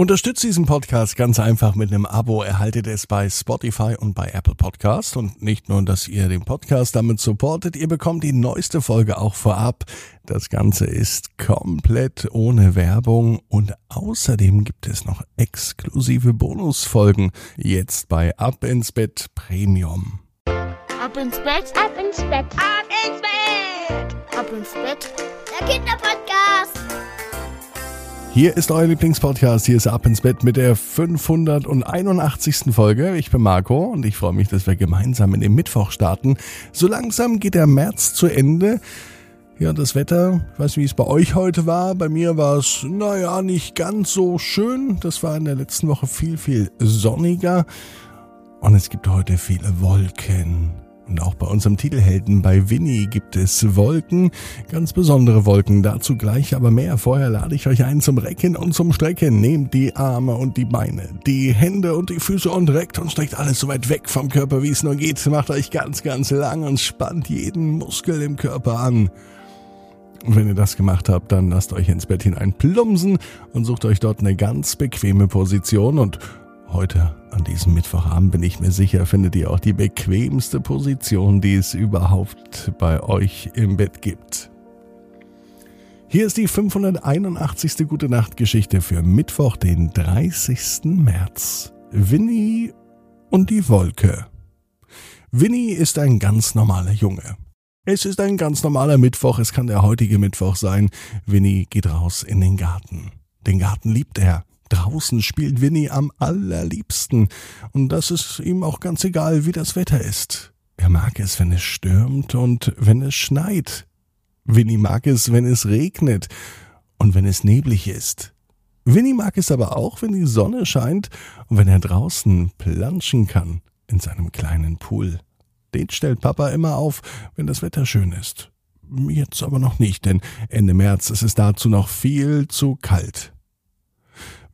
Unterstützt diesen Podcast ganz einfach mit einem Abo. Erhaltet es bei Spotify und bei Apple Podcast. Und nicht nur, dass ihr den Podcast damit supportet, ihr bekommt die neueste Folge auch vorab. Das Ganze ist komplett ohne Werbung und außerdem gibt es noch exklusive Bonusfolgen. Jetzt bei Ab ins Bett Premium. Ab ins Bett, ab ins Bett, ab ins Bett, ab ins Bett, der Kinderpodcast. Hier ist euer Lieblingspodcast. Hier ist Ab ins Bett mit der 581. Folge. Ich bin Marco und ich freue mich, dass wir gemeinsam in den Mittwoch starten. So langsam geht der März zu Ende. Ja, das Wetter, ich weiß nicht, wie es bei euch heute war. Bei mir war es, naja, nicht ganz so schön. Das war in der letzten Woche viel, viel sonniger. Und es gibt heute viele Wolken. Und auch bei unserem Titelhelden bei Winnie gibt es Wolken, ganz besondere Wolken, dazu gleich aber mehr. Vorher lade ich euch ein zum Recken und zum Strecken. Nehmt die Arme und die Beine, die Hände und die Füße und reckt und streckt alles so weit weg vom Körper, wie es nur geht. Macht euch ganz, ganz lang und spannt jeden Muskel im Körper an. Und wenn ihr das gemacht habt, dann lasst euch ins Bett hinein plumsen und sucht euch dort eine ganz bequeme Position und Heute, an diesem Mittwochabend, bin ich mir sicher, findet ihr auch die bequemste Position, die es überhaupt bei euch im Bett gibt. Hier ist die 581. Gute Nacht Geschichte für Mittwoch, den 30. März. Winnie und die Wolke. Winnie ist ein ganz normaler Junge. Es ist ein ganz normaler Mittwoch, es kann der heutige Mittwoch sein. Winnie geht raus in den Garten. Den Garten liebt er. Draußen spielt Winnie am allerliebsten. Und das ist ihm auch ganz egal, wie das Wetter ist. Er mag es, wenn es stürmt und wenn es schneit. Winnie mag es, wenn es regnet und wenn es neblig ist. Winnie mag es aber auch, wenn die Sonne scheint und wenn er draußen planschen kann in seinem kleinen Pool. Den stellt Papa immer auf, wenn das Wetter schön ist. Jetzt aber noch nicht, denn Ende März ist es dazu noch viel zu kalt.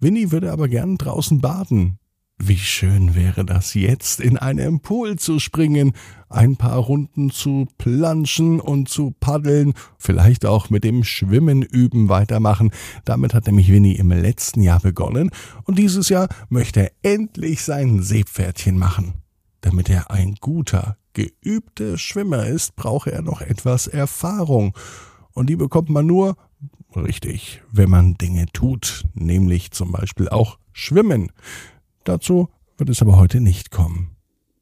Winnie würde aber gern draußen baden. Wie schön wäre das jetzt, in einem Pool zu springen, ein paar Runden zu planschen und zu paddeln, vielleicht auch mit dem Schwimmen üben weitermachen. Damit hat nämlich Winnie im letzten Jahr begonnen und dieses Jahr möchte er endlich sein Seepferdchen machen. Damit er ein guter, geübter Schwimmer ist, brauche er noch etwas Erfahrung. Und die bekommt man nur, Richtig, wenn man Dinge tut, nämlich zum Beispiel auch schwimmen. Dazu wird es aber heute nicht kommen.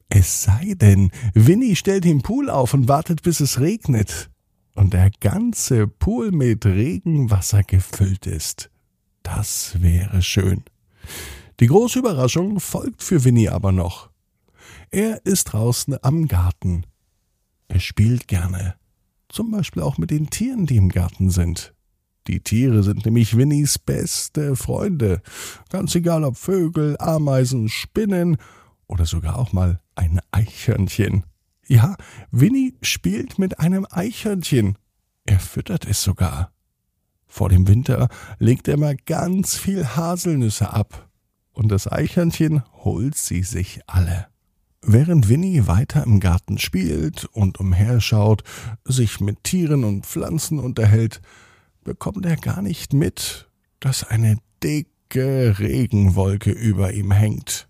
Es sei denn, Winnie stellt den Pool auf und wartet, bis es regnet und der ganze Pool mit Regenwasser gefüllt ist. Das wäre schön. Die große Überraschung folgt für Winnie aber noch. Er ist draußen am Garten. Er spielt gerne, zum Beispiel auch mit den Tieren, die im Garten sind. Die Tiere sind nämlich Winnies beste Freunde. Ganz egal ob Vögel, Ameisen, Spinnen oder sogar auch mal ein Eichhörnchen. Ja, Winnie spielt mit einem Eichhörnchen. Er füttert es sogar. Vor dem Winter legt er mal ganz viel Haselnüsse ab. Und das Eichhörnchen holt sie sich alle. Während Winnie weiter im Garten spielt und umherschaut, sich mit Tieren und Pflanzen unterhält, bekommt er gar nicht mit, dass eine dicke Regenwolke über ihm hängt.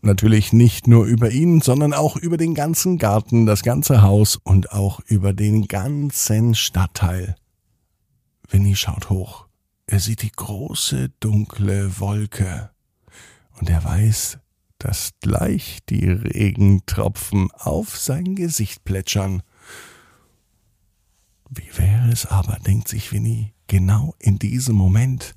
Natürlich nicht nur über ihn, sondern auch über den ganzen Garten, das ganze Haus und auch über den ganzen Stadtteil. Winnie schaut hoch. Er sieht die große, dunkle Wolke. Und er weiß, dass gleich die Regentropfen auf sein Gesicht plätschern. Wie wäre es aber, denkt sich Winnie, genau in diesem Moment,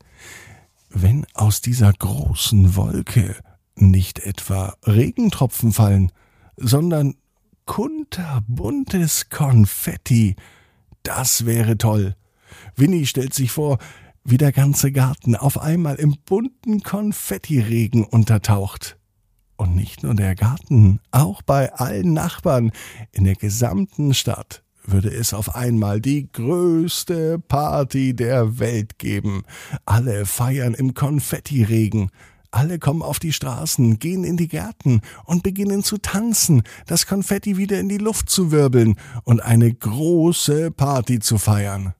wenn aus dieser großen Wolke nicht etwa Regentropfen fallen, sondern kunterbuntes Konfetti. Das wäre toll. Winnie stellt sich vor, wie der ganze Garten auf einmal im bunten Konfettiregen untertaucht. Und nicht nur der Garten, auch bei allen Nachbarn in der gesamten Stadt würde es auf einmal die größte Party der Welt geben. Alle feiern im Konfettiregen. Alle kommen auf die Straßen, gehen in die Gärten und beginnen zu tanzen, das Konfetti wieder in die Luft zu wirbeln und eine große Party zu feiern.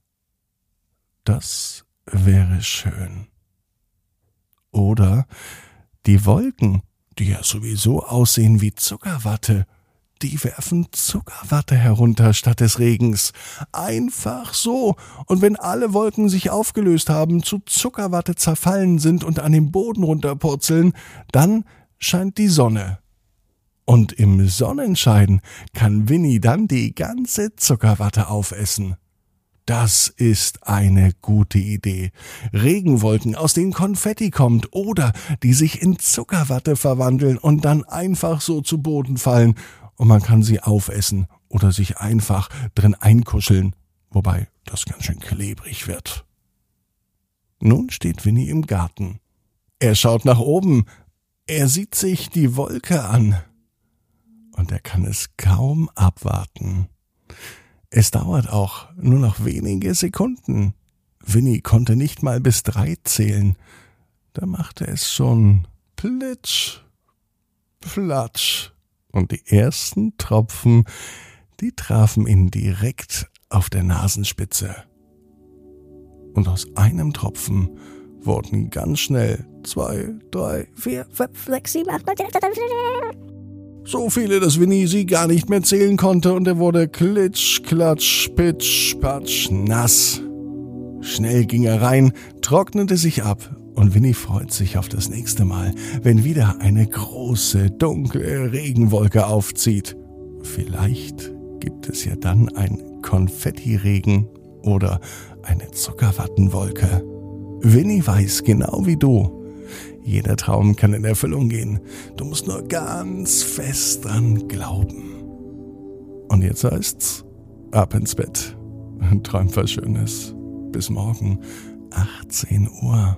Das wäre schön. Oder die Wolken, die ja sowieso aussehen wie Zuckerwatte, die werfen Zuckerwatte herunter statt des Regens. Einfach so. Und wenn alle Wolken sich aufgelöst haben, zu Zuckerwatte zerfallen sind und an den Boden runterpurzeln, dann scheint die Sonne. Und im Sonnenschein kann Winnie dann die ganze Zuckerwatte aufessen. Das ist eine gute Idee. Regenwolken, aus denen Konfetti kommt oder die sich in Zuckerwatte verwandeln und dann einfach so zu Boden fallen und man kann sie aufessen oder sich einfach drin einkuscheln, wobei das ganz schön klebrig wird. Nun steht Winnie im Garten. Er schaut nach oben. Er sieht sich die Wolke an. Und er kann es kaum abwarten. Es dauert auch nur noch wenige Sekunden. Winnie konnte nicht mal bis drei zählen. Da machte es schon plitsch, flatsch und die ersten Tropfen, die trafen ihn direkt auf der Nasenspitze. Und aus einem Tropfen wurden ganz schnell zwei, drei, vier, fünf, sechs, sieben, acht, neun, zehn, so viele, dass Winnie sie gar nicht mehr zählen konnte und er wurde klitsch, klatsch, pitsch, patsch, nass. Schnell ging er rein, trocknete sich ab und Winnie freut sich auf das nächste Mal, wenn wieder eine große, dunkle Regenwolke aufzieht. Vielleicht gibt es ja dann ein Konfettiregen oder eine Zuckerwattenwolke. Winnie weiß genau wie du. Jeder Traum kann in Erfüllung gehen. Du musst nur ganz fest dran glauben. Und jetzt heißt's, ab ins Bett. Träum was Schönes. Bis morgen, 18 Uhr